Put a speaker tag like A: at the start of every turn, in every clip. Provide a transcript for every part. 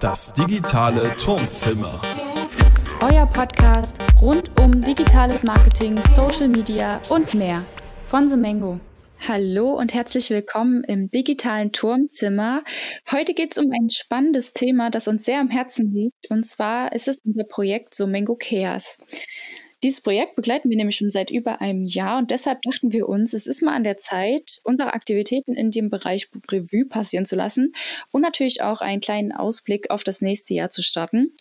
A: Das digitale Turmzimmer.
B: Euer Podcast rund um digitales Marketing, Social Media und mehr von Sumengo. Hallo und herzlich willkommen im digitalen Turmzimmer. Heute geht es um ein spannendes Thema, das uns sehr am Herzen liegt. Und zwar ist es unser Projekt Sumengo Chaos. Dieses Projekt begleiten wir nämlich schon seit über einem Jahr und deshalb dachten wir uns, es ist mal an der Zeit, unsere Aktivitäten in dem Bereich Revue passieren zu lassen und natürlich auch einen kleinen Ausblick auf das nächste Jahr zu starten.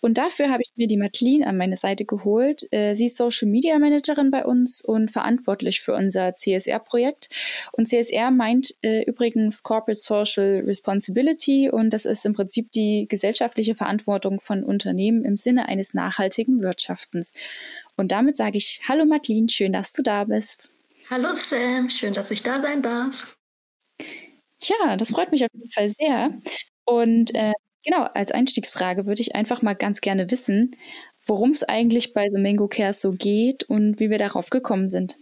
B: Und dafür habe ich mir die Madeline an meine Seite geholt. Äh, sie ist Social Media Managerin bei uns und verantwortlich für unser CSR-Projekt. Und CSR meint äh, übrigens Corporate Social Responsibility und das ist im Prinzip die gesellschaftliche Verantwortung von Unternehmen im Sinne eines nachhaltigen Wirtschaftens. Und damit sage ich Hallo Madeline, schön, dass du da bist.
C: Hallo Sam, schön, dass ich da sein darf.
B: Ja, das freut mich auf jeden Fall sehr. Und äh, genau, als Einstiegsfrage würde ich einfach mal ganz gerne wissen, worum es eigentlich bei so Mango Cares so geht und wie wir darauf gekommen sind.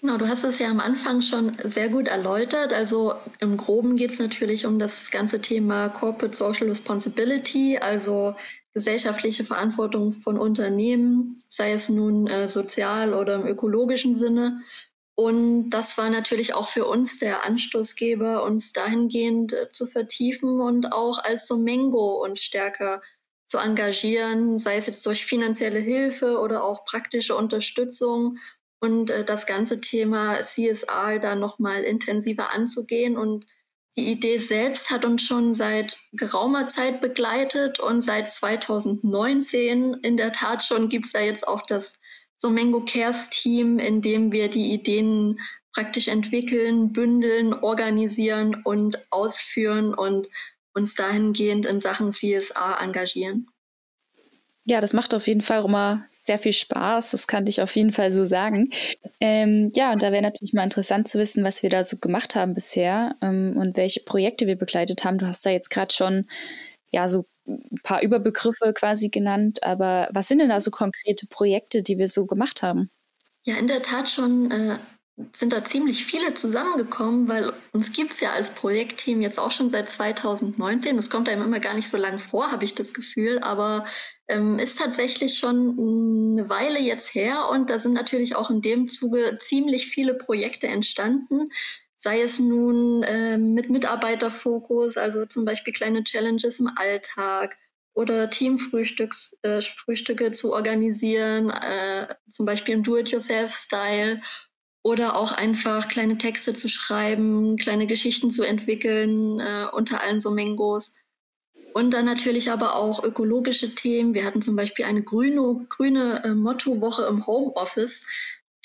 C: Genau, du hast es ja am Anfang schon sehr gut erläutert. Also im Groben geht es natürlich um das ganze Thema Corporate Social Responsibility, also gesellschaftliche Verantwortung von Unternehmen, sei es nun äh, sozial oder im ökologischen Sinne. Und das war natürlich auch für uns der Anstoßgeber, uns dahingehend äh, zu vertiefen und auch als Somengo uns stärker zu engagieren, sei es jetzt durch finanzielle Hilfe oder auch praktische Unterstützung und äh, das ganze Thema CSR da nochmal intensiver anzugehen. Und die Idee selbst hat uns schon seit geraumer Zeit begleitet und seit 2019 in der Tat schon gibt es ja jetzt auch das Somengo Cares Team, in dem wir die Ideen praktisch entwickeln, bündeln, organisieren und ausführen und uns dahingehend in Sachen CSR engagieren.
B: Ja, das macht auf jeden Fall immer sehr viel Spaß, das kann ich auf jeden Fall so sagen. Ähm, ja, und da wäre natürlich mal interessant zu wissen, was wir da so gemacht haben bisher ähm, und welche Projekte wir begleitet haben. Du hast da jetzt gerade schon ja so ein paar Überbegriffe quasi genannt, aber was sind denn da so konkrete Projekte, die wir so gemacht haben?
C: Ja, in der Tat schon äh, sind da ziemlich viele zusammengekommen, weil uns gibt es ja als Projektteam jetzt auch schon seit 2019. Das kommt einem immer gar nicht so lang vor, habe ich das Gefühl, aber ähm, ist tatsächlich schon eine Weile jetzt her und da sind natürlich auch in dem Zuge ziemlich viele Projekte entstanden. Sei es nun äh, mit Mitarbeiterfokus, also zum Beispiel kleine Challenges im Alltag oder Teamfrühstücke äh, zu organisieren, äh, zum Beispiel im Do-it-yourself-Style oder auch einfach kleine Texte zu schreiben, kleine Geschichten zu entwickeln äh, unter allen so Mengos. Und dann natürlich aber auch ökologische Themen. Wir hatten zum Beispiel eine grüne, grüne äh, Mottowoche im Homeoffice.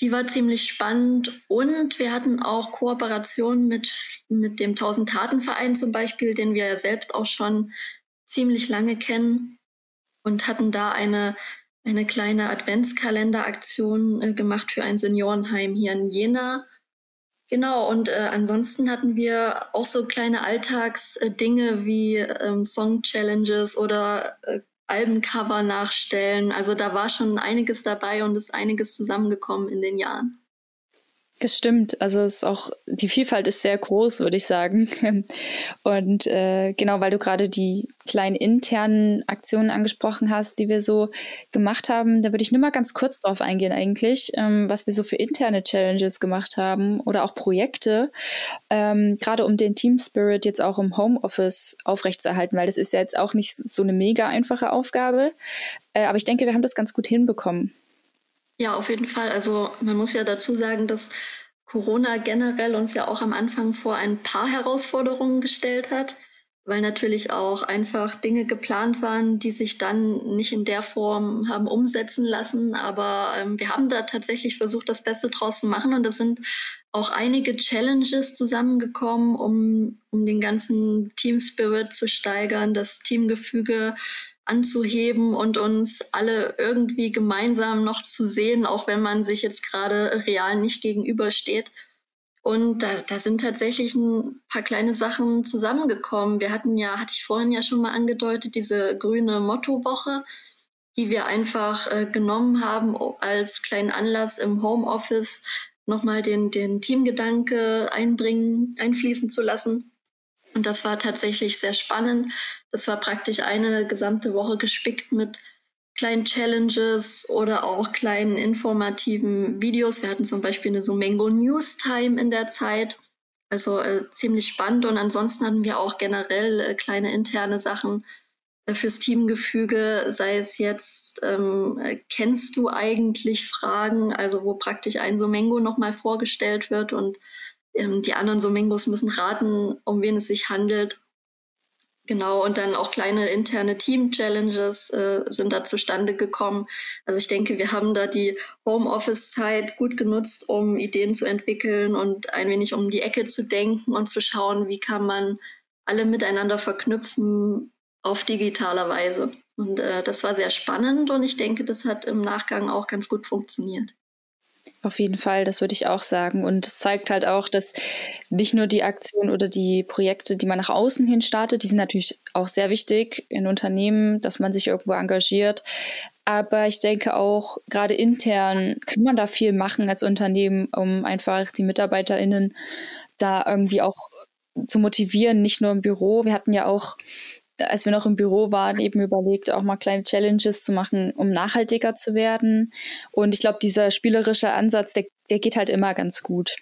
C: Die war ziemlich spannend. Und wir hatten auch Kooperationen mit, mit dem Tausend Taten Verein zum Beispiel, den wir ja selbst auch schon ziemlich lange kennen und hatten da eine eine kleine Adventskalenderaktion äh, gemacht für ein Seniorenheim hier in Jena. Genau, und äh, ansonsten hatten wir auch so kleine Alltagsdinge wie ähm, Song-Challenges oder äh, Albencover nachstellen. Also da war schon einiges dabei und ist einiges zusammengekommen in den Jahren.
B: Das stimmt. Also es ist auch, die Vielfalt ist sehr groß, würde ich sagen. Und äh, genau, weil du gerade die kleinen internen Aktionen angesprochen hast, die wir so gemacht haben, da würde ich nur mal ganz kurz drauf eingehen eigentlich, ähm, was wir so für interne Challenges gemacht haben oder auch Projekte, ähm, gerade um den Team Spirit jetzt auch im Homeoffice aufrechtzuerhalten, weil das ist ja jetzt auch nicht so eine mega einfache Aufgabe. Äh, aber ich denke, wir haben das ganz gut hinbekommen.
C: Ja, auf jeden Fall. Also man muss ja dazu sagen, dass Corona generell uns ja auch am Anfang vor ein paar Herausforderungen gestellt hat, weil natürlich auch einfach Dinge geplant waren, die sich dann nicht in der Form haben umsetzen lassen. Aber ähm, wir haben da tatsächlich versucht, das Beste draus zu machen. Und da sind auch einige Challenges zusammengekommen, um, um den ganzen Team Spirit zu steigern, das Teamgefüge anzuheben und uns alle irgendwie gemeinsam noch zu sehen, auch wenn man sich jetzt gerade real nicht gegenübersteht. Und da, da sind tatsächlich ein paar kleine Sachen zusammengekommen. Wir hatten ja, hatte ich vorhin ja schon mal angedeutet, diese grüne Mottowoche, die wir einfach äh, genommen haben als kleinen Anlass im Homeoffice nochmal den, den Teamgedanke einbringen, einfließen zu lassen. Und das war tatsächlich sehr spannend. Das war praktisch eine gesamte Woche gespickt mit kleinen Challenges oder auch kleinen informativen Videos. Wir hatten zum Beispiel eine so Mango News Time in der Zeit. Also äh, ziemlich spannend. Und ansonsten hatten wir auch generell äh, kleine interne Sachen äh, fürs Teamgefüge, sei es jetzt, ähm, äh, kennst du eigentlich Fragen, also wo praktisch ein Somengo nochmal vorgestellt wird und ähm, die anderen Somengos müssen raten, um wen es sich handelt. Genau, und dann auch kleine interne Team-Challenges äh, sind da zustande gekommen. Also ich denke, wir haben da die Homeoffice-Zeit gut genutzt, um Ideen zu entwickeln und ein wenig um die Ecke zu denken und zu schauen, wie kann man alle miteinander verknüpfen auf digitaler Weise. Und äh, das war sehr spannend und ich denke, das hat im Nachgang auch ganz gut funktioniert.
B: Auf jeden Fall, das würde ich auch sagen. Und es zeigt halt auch, dass nicht nur die Aktionen oder die Projekte, die man nach außen hin startet, die sind natürlich auch sehr wichtig in Unternehmen, dass man sich irgendwo engagiert. Aber ich denke auch, gerade intern kann man da viel machen als Unternehmen, um einfach die MitarbeiterInnen da irgendwie auch zu motivieren, nicht nur im Büro. Wir hatten ja auch als wir noch im Büro waren, eben überlegt, auch mal kleine Challenges zu machen, um nachhaltiger zu werden. Und ich glaube, dieser spielerische Ansatz, der, der geht halt immer ganz gut.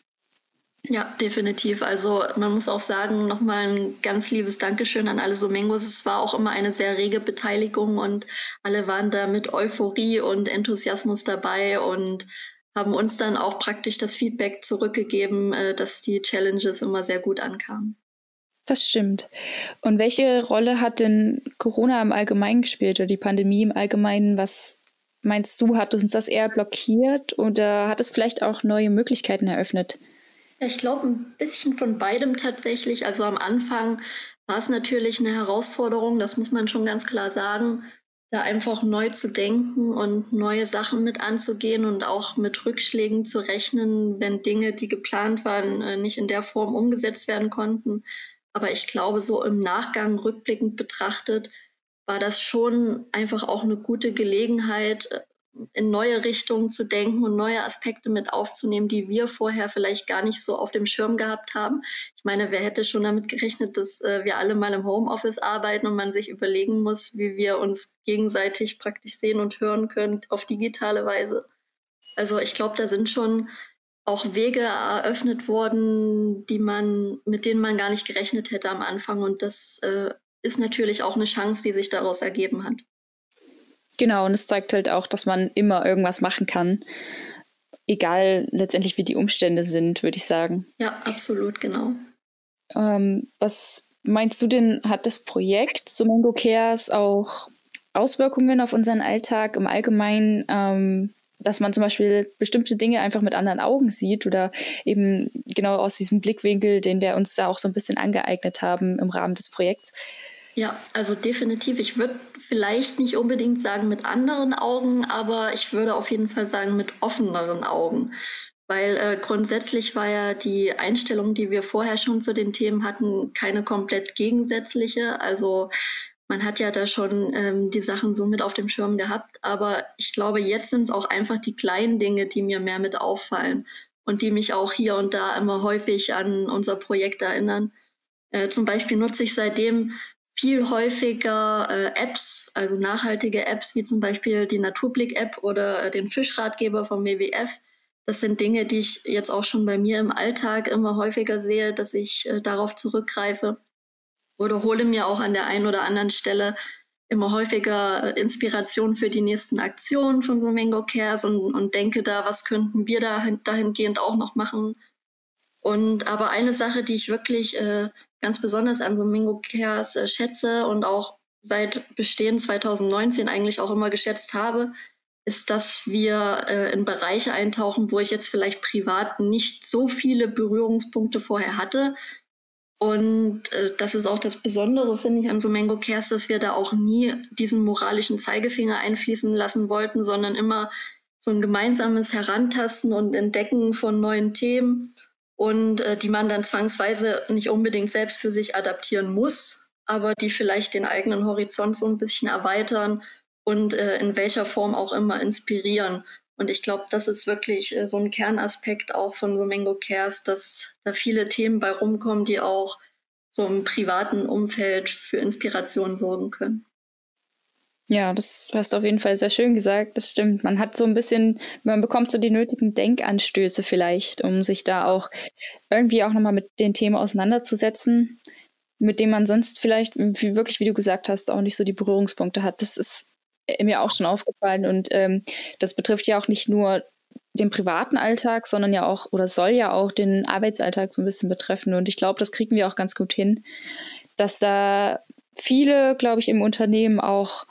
C: Ja, definitiv. Also man muss auch sagen, nochmal ein ganz liebes Dankeschön an alle Somengos. Es war auch immer eine sehr rege Beteiligung und alle waren da mit Euphorie und Enthusiasmus dabei und haben uns dann auch praktisch das Feedback zurückgegeben, äh, dass die Challenges immer sehr gut ankamen.
B: Das stimmt. Und welche Rolle hat denn Corona im Allgemeinen gespielt oder die Pandemie im Allgemeinen? Was meinst du, hat uns das eher blockiert oder hat es vielleicht auch neue Möglichkeiten eröffnet?
C: Ich glaube, ein bisschen von beidem tatsächlich. Also am Anfang war es natürlich eine Herausforderung, das muss man schon ganz klar sagen, da einfach neu zu denken und neue Sachen mit anzugehen und auch mit Rückschlägen zu rechnen, wenn Dinge, die geplant waren, äh, nicht in der Form umgesetzt werden konnten. Aber ich glaube, so im Nachgang rückblickend betrachtet, war das schon einfach auch eine gute Gelegenheit, äh, in neue Richtungen zu denken und neue Aspekte mit aufzunehmen, die wir vorher vielleicht gar nicht so auf dem Schirm gehabt haben. Ich meine, wer hätte schon damit gerechnet, dass äh, wir alle mal im Homeoffice arbeiten und man sich überlegen muss, wie wir uns gegenseitig praktisch sehen und hören können auf digitale Weise. Also ich glaube, da sind schon auch Wege eröffnet worden, die man, mit denen man gar nicht gerechnet hätte am Anfang. Und das äh, ist natürlich auch eine Chance, die sich daraus ergeben hat.
B: Genau, und es zeigt halt auch, dass man immer irgendwas machen kann. Egal letztendlich, wie die Umstände sind, würde ich sagen.
C: Ja, absolut, genau.
B: Ähm, was meinst du denn, hat das Projekt Sumongo Cares auch Auswirkungen auf unseren Alltag im Allgemeinen? Ähm, dass man zum Beispiel bestimmte Dinge einfach mit anderen Augen sieht oder eben genau aus diesem Blickwinkel, den wir uns da auch so ein bisschen angeeignet haben im Rahmen des Projekts.
C: Ja, also definitiv. Ich würde vielleicht nicht unbedingt sagen mit anderen Augen, aber ich würde auf jeden Fall sagen mit offeneren Augen. Weil äh, grundsätzlich war ja die Einstellung, die wir vorher schon zu den Themen hatten, keine komplett gegensätzliche. Also man hat ja da schon ähm, die Sachen so mit auf dem Schirm gehabt, aber ich glaube, jetzt sind es auch einfach die kleinen Dinge, die mir mehr mit auffallen und die mich auch hier und da immer häufig an unser Projekt erinnern. Äh, zum Beispiel nutze ich seitdem viel häufiger äh, Apps, also nachhaltige Apps, wie zum Beispiel die Naturblick-App oder äh, den Fischratgeber vom WWF. Das sind Dinge, die ich jetzt auch schon bei mir im Alltag immer häufiger sehe, dass ich äh, darauf zurückgreife oder hole mir auch an der einen oder anderen Stelle immer häufiger Inspiration für die nächsten Aktionen von so Mango Cares und, und denke da, was könnten wir da dahingehend auch noch machen. Und aber eine Sache, die ich wirklich äh, ganz besonders an so Mango Cares äh, schätze und auch seit Bestehen 2019 eigentlich auch immer geschätzt habe, ist, dass wir äh, in Bereiche eintauchen, wo ich jetzt vielleicht privat nicht so viele Berührungspunkte vorher hatte, und äh, das ist auch das Besondere, finde ich, an so Mango Cares, dass wir da auch nie diesen moralischen Zeigefinger einfließen lassen wollten, sondern immer so ein gemeinsames Herantasten und Entdecken von neuen Themen und äh, die man dann zwangsweise nicht unbedingt selbst für sich adaptieren muss, aber die vielleicht den eigenen Horizont so ein bisschen erweitern und äh, in welcher Form auch immer inspirieren. Und ich glaube, das ist wirklich äh, so ein Kernaspekt auch von so Mango Cares, dass da viele Themen bei rumkommen, die auch so im privaten Umfeld für Inspiration sorgen können.
B: Ja, das hast du auf jeden Fall sehr schön gesagt. Das stimmt. Man hat so ein bisschen, man bekommt so die nötigen Denkanstöße vielleicht, um sich da auch irgendwie auch nochmal mit den Themen auseinanderzusetzen, mit denen man sonst vielleicht wirklich, wie du gesagt hast, auch nicht so die Berührungspunkte hat. Das ist mir auch schon aufgefallen und ähm, das betrifft ja auch nicht nur den privaten Alltag, sondern ja auch oder soll ja auch den Arbeitsalltag so ein bisschen betreffen. Und ich glaube, das kriegen wir auch ganz gut hin, dass da viele, glaube ich, im Unternehmen auch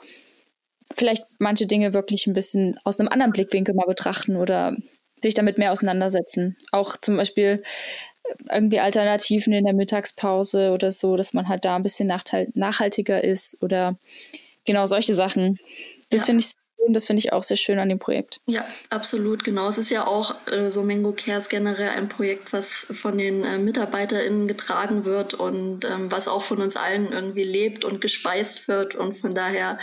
B: vielleicht manche Dinge wirklich ein bisschen aus einem anderen Blickwinkel mal betrachten oder sich damit mehr auseinandersetzen. Auch zum Beispiel irgendwie Alternativen in der Mittagspause oder so, dass man halt da ein bisschen nachhaltiger ist oder genau solche Sachen. Das ja. finde ich das finde ich auch sehr schön an dem Projekt.
C: Ja, absolut, genau. Es ist ja auch äh, so Mango Cares generell ein Projekt, was von den äh, MitarbeiterInnen getragen wird und ähm, was auch von uns allen irgendwie lebt und gespeist wird. Und von daher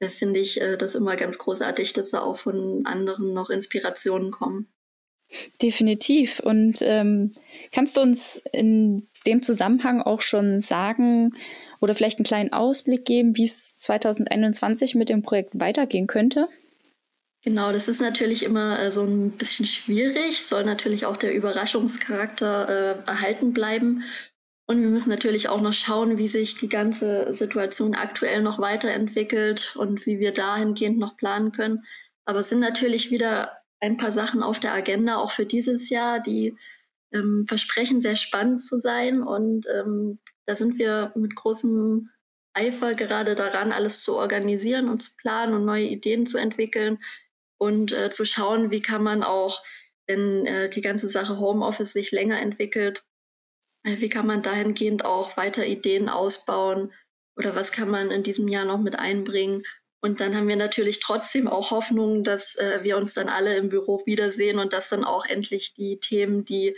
C: äh, finde ich äh, das immer ganz großartig, dass da auch von anderen noch Inspirationen kommen.
B: Definitiv. Und ähm, kannst du uns in dem Zusammenhang auch schon sagen oder vielleicht einen kleinen Ausblick geben, wie es 2021 mit dem Projekt weitergehen könnte?
C: Genau, das ist natürlich immer äh, so ein bisschen schwierig, soll natürlich auch der Überraschungscharakter äh, erhalten bleiben. Und wir müssen natürlich auch noch schauen, wie sich die ganze Situation aktuell noch weiterentwickelt und wie wir dahingehend noch planen können. Aber es sind natürlich wieder ein paar Sachen auf der Agenda, auch für dieses Jahr, die ähm, versprechen sehr spannend zu sein. Und ähm, da sind wir mit großem Eifer gerade daran, alles zu organisieren und zu planen und neue Ideen zu entwickeln und äh, zu schauen, wie kann man auch, wenn äh, die ganze Sache Homeoffice sich länger entwickelt, äh, wie kann man dahingehend auch weiter Ideen ausbauen oder was kann man in diesem Jahr noch mit einbringen. Und dann haben wir natürlich trotzdem auch Hoffnung, dass äh, wir uns dann alle im Büro wiedersehen und dass dann auch endlich die Themen, die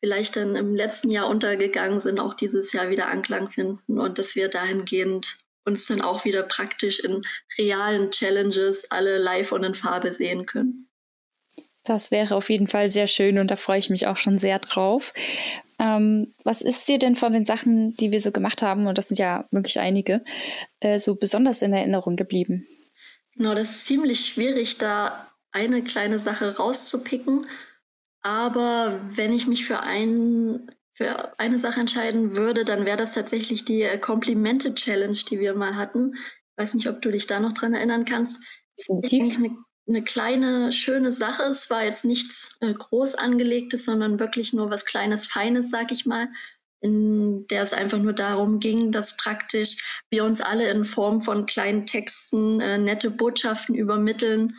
C: vielleicht dann im letzten Jahr untergegangen sind, auch dieses Jahr wieder Anklang finden und dass wir dahingehend uns dann auch wieder praktisch in realen Challenges alle live und in Farbe sehen können.
B: Das wäre auf jeden Fall sehr schön und da freue ich mich auch schon sehr drauf. Ähm, was ist dir denn von den Sachen, die wir so gemacht haben, und das sind ja wirklich einige, äh, so besonders in Erinnerung geblieben?
C: Genau, das ist ziemlich schwierig, da eine kleine Sache rauszupicken. Aber wenn ich mich für, ein, für eine Sache entscheiden würde, dann wäre das tatsächlich die äh, Komplimente-Challenge, die wir mal hatten. Ich weiß nicht, ob du dich da noch dran erinnern kannst. Definitiv. Eine, eine kleine, schöne Sache. Es war jetzt nichts äh, groß angelegtes, sondern wirklich nur was Kleines, Feines, sag ich mal in der es einfach nur darum ging, dass praktisch wir uns alle in Form von kleinen Texten äh, nette Botschaften übermitteln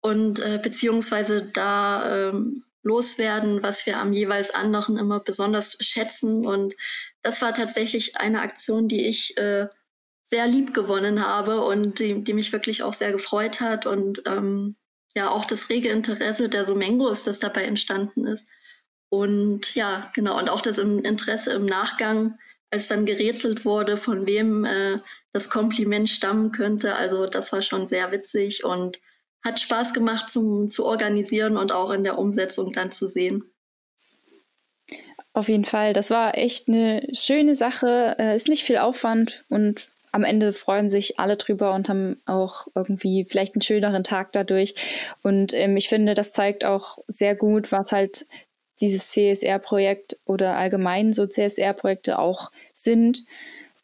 C: und äh, beziehungsweise da ähm, loswerden, was wir am jeweils anderen immer besonders schätzen. Und das war tatsächlich eine Aktion, die ich äh, sehr lieb gewonnen habe und die, die mich wirklich auch sehr gefreut hat. Und ähm, ja, auch das rege Interesse der Sumengos, das dabei entstanden ist. Und ja, genau, und auch das Interesse im Nachgang, als dann gerätselt wurde, von wem äh, das Kompliment stammen könnte. Also das war schon sehr witzig und hat Spaß gemacht zum, zu organisieren und auch in der Umsetzung dann zu sehen.
B: Auf jeden Fall, das war echt eine schöne Sache. Äh, ist nicht viel Aufwand und am Ende freuen sich alle drüber und haben auch irgendwie vielleicht einen schöneren Tag dadurch. Und ähm, ich finde, das zeigt auch sehr gut, was halt dieses CSR-Projekt oder allgemein so CSR-Projekte auch sind.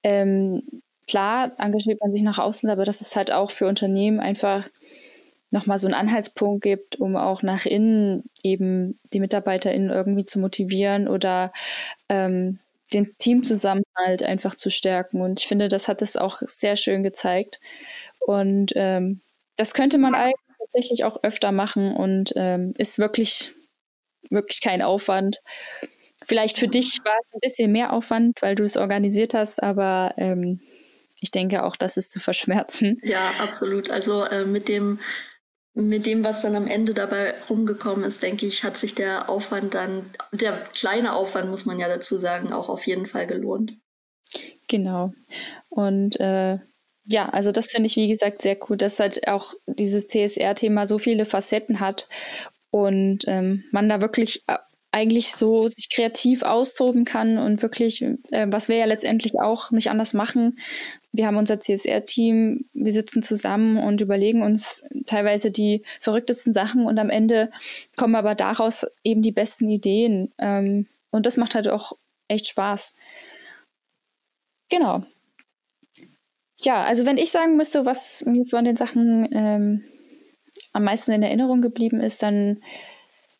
B: Ähm, klar engagiert man sich nach außen, aber das ist halt auch für Unternehmen einfach nochmal so einen Anhaltspunkt gibt, um auch nach innen eben die MitarbeiterInnen irgendwie zu motivieren oder ähm, den Teamzusammenhalt einfach zu stärken. Und ich finde, das hat es auch sehr schön gezeigt. Und ähm, das könnte man eigentlich tatsächlich auch öfter machen und ähm, ist wirklich, wirklich kein Aufwand. Vielleicht für dich war es ein bisschen mehr Aufwand, weil du es organisiert hast, aber ähm, ich denke auch, das ist zu verschmerzen.
C: Ja, absolut. Also äh, mit dem mit dem, was dann am Ende dabei rumgekommen ist, denke ich, hat sich der Aufwand dann, der kleine Aufwand, muss man ja dazu sagen, auch auf jeden Fall gelohnt.
B: Genau. Und äh, ja, also das finde ich, wie gesagt, sehr cool, dass halt auch dieses CSR-Thema so viele Facetten hat und ähm, man da wirklich eigentlich so sich kreativ austoben kann und wirklich, äh, was wir ja letztendlich auch nicht anders machen. Wir haben unser CSR-Team, wir sitzen zusammen und überlegen uns teilweise die verrücktesten Sachen und am Ende kommen aber daraus eben die besten Ideen. Ähm, und das macht halt auch echt Spaß. Genau. Ja, also wenn ich sagen müsste, was mir von den Sachen ähm, am meisten in Erinnerung geblieben ist, dann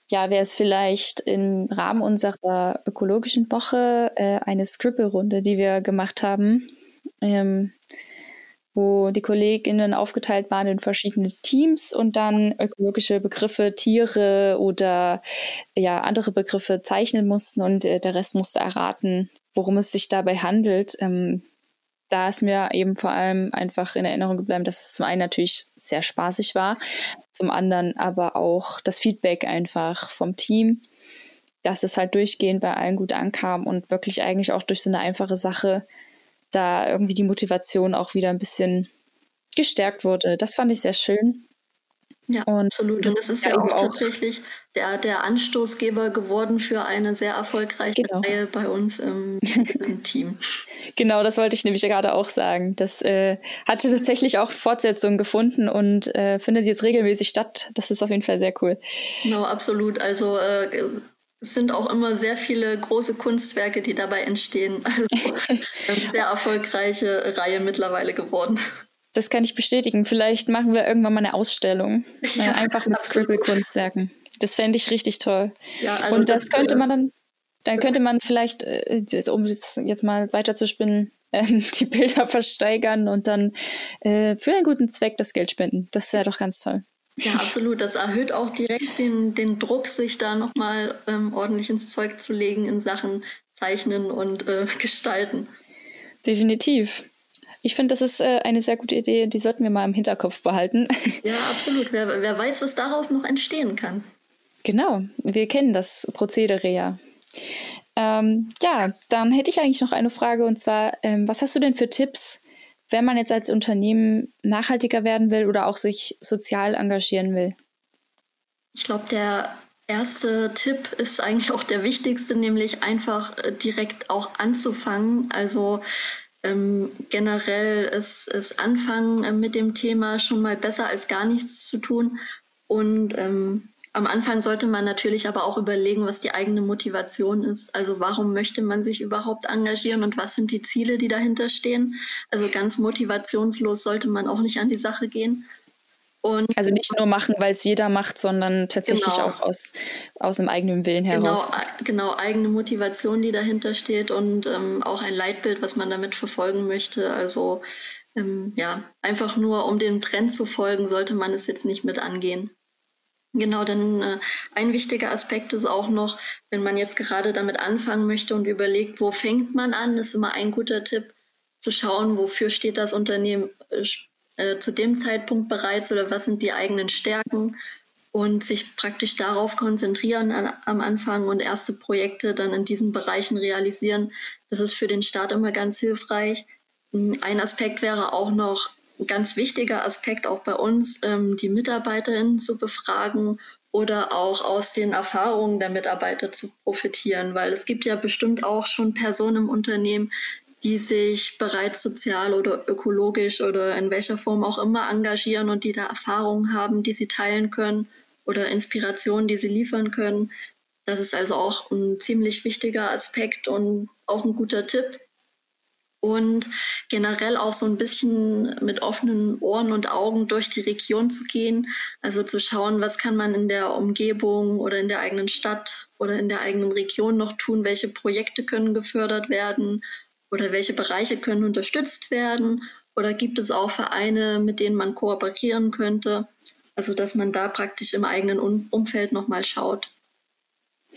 B: ja, wäre es vielleicht im Rahmen unserer ökologischen Woche äh, eine Scribble-Runde, die wir gemacht haben, ähm, wo die KollegInnen aufgeteilt waren in verschiedene Teams und dann ökologische Begriffe, Tiere oder ja, andere Begriffe zeichnen mussten und äh, der Rest musste erraten, worum es sich dabei handelt. Ähm, da ist mir eben vor allem einfach in Erinnerung geblieben, dass es zum einen natürlich sehr spaßig war, zum anderen aber auch das Feedback einfach vom Team, dass es halt durchgehend bei allen gut ankam und wirklich eigentlich auch durch so eine einfache Sache da irgendwie die Motivation auch wieder ein bisschen gestärkt wurde. Das fand ich sehr schön.
C: Ja, und absolut. Und das ist ja auch, auch tatsächlich der, der Anstoßgeber geworden für eine sehr erfolgreiche genau. Reihe bei uns im, im Team.
B: Genau, das wollte ich nämlich gerade auch sagen. Das äh, hatte tatsächlich auch Fortsetzungen gefunden und äh, findet jetzt regelmäßig statt. Das ist auf jeden Fall sehr cool.
C: Genau, absolut. Also äh, es sind auch immer sehr viele große Kunstwerke, die dabei entstehen. Also eine sehr erfolgreiche Reihe mittlerweile geworden.
B: Das kann ich bestätigen. Vielleicht machen wir irgendwann mal eine Ausstellung. Ja, einfach mit Scribble-Kunstwerken. Das fände ich richtig toll. Ja, also Und das, das könnte man dann, dann könnte man vielleicht, äh, um jetzt, jetzt mal weiter zu spinnen, äh, die Bilder versteigern und dann äh, für einen guten Zweck das Geld spenden. Das wäre doch ganz toll.
C: Ja, absolut. Das erhöht auch direkt den, den Druck, sich da nochmal ähm, ordentlich ins Zeug zu legen in Sachen Zeichnen und äh, Gestalten.
B: Definitiv. Ich finde, das ist äh, eine sehr gute Idee, die sollten wir mal im Hinterkopf behalten.
C: Ja, absolut. Wer, wer weiß, was daraus noch entstehen kann.
B: Genau, wir kennen das Prozedere ja. Ähm, ja, dann hätte ich eigentlich noch eine Frage und zwar, ähm, was hast du denn für Tipps, wenn man jetzt als Unternehmen nachhaltiger werden will oder auch sich sozial engagieren will?
C: Ich glaube, der erste Tipp ist eigentlich auch der wichtigste, nämlich einfach äh, direkt auch anzufangen. Also ähm, generell ist, ist Anfangen äh, mit dem Thema schon mal besser als gar nichts zu tun. Und ähm, am Anfang sollte man natürlich aber auch überlegen, was die eigene Motivation ist. Also warum möchte man sich überhaupt engagieren und was sind die Ziele, die dahinter stehen. Also ganz motivationslos sollte man auch nicht an die Sache gehen.
B: Und also nicht nur machen, weil es jeder macht, sondern tatsächlich genau. auch aus, aus dem eigenen Willen heraus.
C: Genau, genau, eigene Motivation, die dahinter steht und ähm, auch ein Leitbild, was man damit verfolgen möchte. Also ähm, ja, einfach nur um dem Trend zu folgen, sollte man es jetzt nicht mit angehen. Genau, denn äh, ein wichtiger Aspekt ist auch noch, wenn man jetzt gerade damit anfangen möchte und überlegt, wo fängt man an, ist immer ein guter Tipp zu schauen, wofür steht das Unternehmen äh, äh, zu dem Zeitpunkt bereits oder was sind die eigenen Stärken und sich praktisch darauf konzentrieren an, am Anfang und erste Projekte dann in diesen Bereichen realisieren. Das ist für den Start immer ganz hilfreich. Hm, ein Aspekt wäre auch noch ein ganz wichtiger Aspekt auch bei uns, ähm, die Mitarbeiterinnen zu befragen oder auch aus den Erfahrungen der Mitarbeiter zu profitieren, weil es gibt ja bestimmt auch schon Personen im Unternehmen, die sich bereits sozial oder ökologisch oder in welcher Form auch immer engagieren und die da Erfahrungen haben, die sie teilen können oder Inspirationen, die sie liefern können. Das ist also auch ein ziemlich wichtiger Aspekt und auch ein guter Tipp. Und generell auch so ein bisschen mit offenen Ohren und Augen durch die Region zu gehen. Also zu schauen, was kann man in der Umgebung oder in der eigenen Stadt oder in der eigenen Region noch tun, welche Projekte können gefördert werden oder welche Bereiche können unterstützt werden? Oder gibt es auch Vereine, mit denen man kooperieren könnte? Also, dass man da praktisch im eigenen Umfeld nochmal schaut.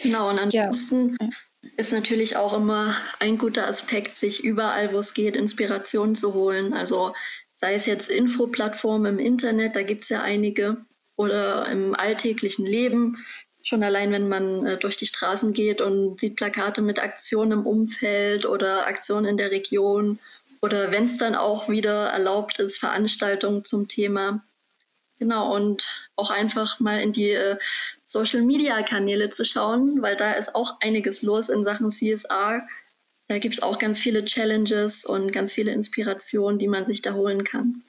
C: Genau, und ansonsten ja. Ist natürlich auch immer ein guter Aspekt, sich überall, wo es geht, Inspiration zu holen. Also sei es jetzt Infoplattformen im Internet, da gibt es ja einige, oder im alltäglichen Leben. Schon allein, wenn man äh, durch die Straßen geht und sieht Plakate mit Aktionen im Umfeld oder Aktionen in der Region oder wenn es dann auch wieder erlaubt ist, Veranstaltungen zum Thema. Genau, und auch einfach mal in die äh, Social-Media-Kanäle zu schauen, weil da ist auch einiges los in Sachen CSR. Da gibt es auch ganz viele Challenges und ganz viele Inspirationen, die man sich da holen kann.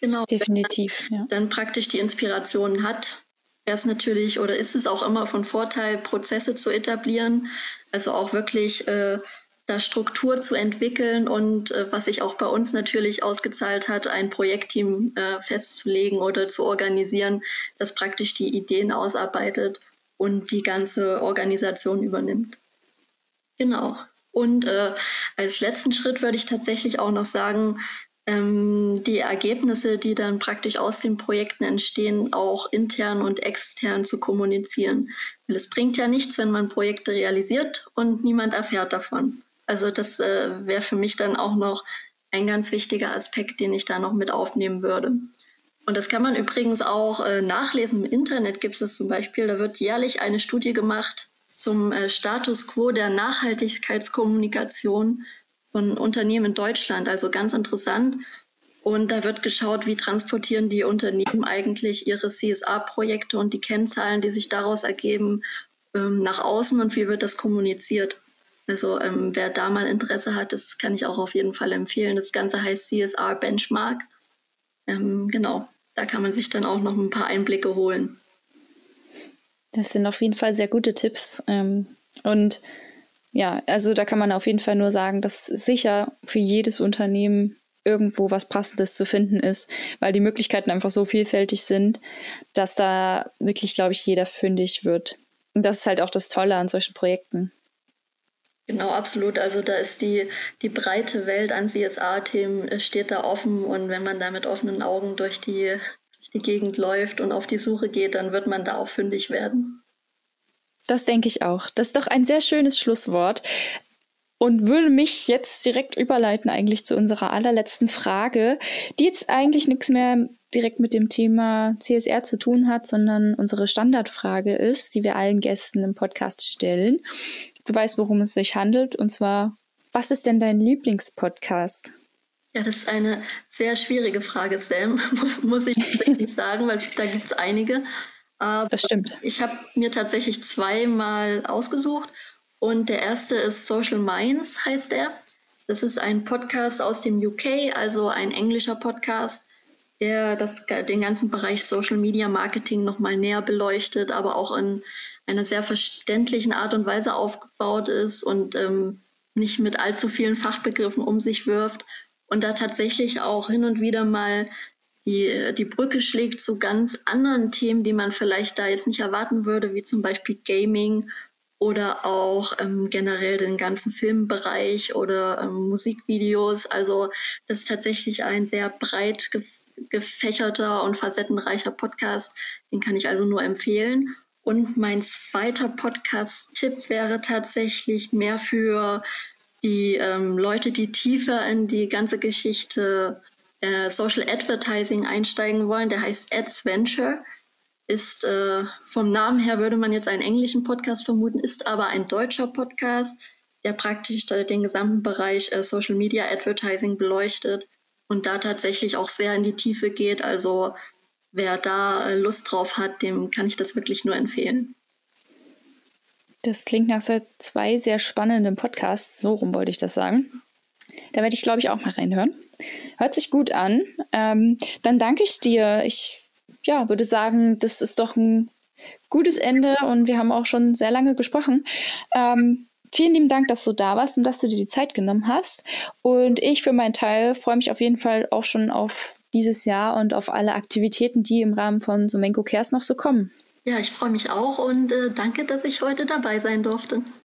B: Genau. Definitiv.
C: Man ja. dann praktisch die Inspirationen hat, wäre es natürlich oder ist es auch immer von Vorteil, Prozesse zu etablieren. Also auch wirklich äh, da Struktur zu entwickeln und äh, was sich auch bei uns natürlich ausgezahlt hat, ein Projektteam äh, festzulegen oder zu organisieren, das praktisch die Ideen ausarbeitet und die ganze Organisation übernimmt. Genau. Und äh, als letzten Schritt würde ich tatsächlich auch noch sagen, ähm, die Ergebnisse, die dann praktisch aus den Projekten entstehen, auch intern und extern zu kommunizieren. Weil es bringt ja nichts, wenn man Projekte realisiert und niemand erfährt davon. Also das äh, wäre für mich dann auch noch ein ganz wichtiger Aspekt, den ich da noch mit aufnehmen würde. Und das kann man übrigens auch äh, nachlesen. Im Internet gibt es zum Beispiel. Da wird jährlich eine Studie gemacht zum äh, Status quo der Nachhaltigkeitskommunikation von Unternehmen in Deutschland. Also ganz interessant. Und da wird geschaut, wie transportieren die Unternehmen eigentlich ihre CSA-Projekte und die Kennzahlen, die sich daraus ergeben, ähm, nach außen und wie wird das kommuniziert. Also ähm, wer da mal Interesse hat, das kann ich auch auf jeden Fall empfehlen. Das Ganze heißt CSR Benchmark. Ähm, genau, da kann man sich dann auch noch ein paar Einblicke holen.
B: Das sind auf jeden Fall sehr gute Tipps. Ähm, und ja, also da kann man auf jeden Fall nur sagen, dass sicher für jedes Unternehmen irgendwo was Passendes zu finden ist, weil die Möglichkeiten einfach so vielfältig sind, dass da wirklich, glaube ich, jeder fündig wird. Und das ist halt auch das Tolle an solchen Projekten.
C: Genau, absolut. Also da ist die, die breite Welt an CSA-Themen äh, steht da offen und wenn man da mit offenen Augen durch die, durch die Gegend läuft und auf die Suche geht, dann wird man da auch fündig werden.
B: Das denke ich auch. Das ist doch ein sehr schönes Schlusswort und würde mich jetzt direkt überleiten eigentlich zu unserer allerletzten Frage, die jetzt eigentlich nichts mehr direkt mit dem Thema CSR zu tun hat, sondern unsere Standardfrage ist, die wir allen Gästen im Podcast stellen. Du weißt, worum es sich handelt. Und zwar, was ist denn dein Lieblingspodcast?
C: Ja, das ist eine sehr schwierige Frage, Sam, muss ich wirklich sagen, weil da gibt es einige.
B: Aber das stimmt.
C: Ich habe mir tatsächlich zweimal ausgesucht. Und der erste ist Social Minds, heißt er. Das ist ein Podcast aus dem UK, also ein englischer Podcast, der das, den ganzen Bereich Social Media Marketing nochmal näher beleuchtet, aber auch in einer sehr verständlichen Art und Weise aufgebaut ist und ähm, nicht mit allzu vielen Fachbegriffen um sich wirft und da tatsächlich auch hin und wieder mal die, die Brücke schlägt zu ganz anderen Themen, die man vielleicht da jetzt nicht erwarten würde, wie zum Beispiel Gaming oder auch ähm, generell den ganzen Filmbereich oder ähm, Musikvideos. Also das ist tatsächlich ein sehr breit gefächerter und facettenreicher Podcast. Den kann ich also nur empfehlen. Und mein zweiter Podcast-Tipp wäre tatsächlich mehr für die ähm, Leute, die tiefer in die ganze Geschichte äh, Social Advertising einsteigen wollen. Der heißt Ads Venture. Ist äh, vom Namen her würde man jetzt einen englischen Podcast vermuten, ist aber ein deutscher Podcast, der praktisch den gesamten Bereich äh, Social Media Advertising beleuchtet und da tatsächlich auch sehr in die Tiefe geht. Also wer da äh, Lust drauf hat, dem kann ich das wirklich nur empfehlen.
B: Das klingt nach zwei sehr spannenden Podcasts. So rum wollte ich das sagen. Da werde ich, glaube ich, auch mal reinhören. Hört sich gut an. Ähm, dann danke ich dir. Ich ja, würde sagen, das ist doch ein gutes Ende und wir haben auch schon sehr lange gesprochen. Ähm, vielen lieben Dank, dass du da warst und dass du dir die Zeit genommen hast. Und ich für meinen Teil freue mich auf jeden Fall auch schon auf dieses Jahr und auf alle Aktivitäten, die im Rahmen von Sumenko Cares noch so kommen.
C: Ja, ich freue mich auch und äh, danke, dass ich heute dabei sein durfte.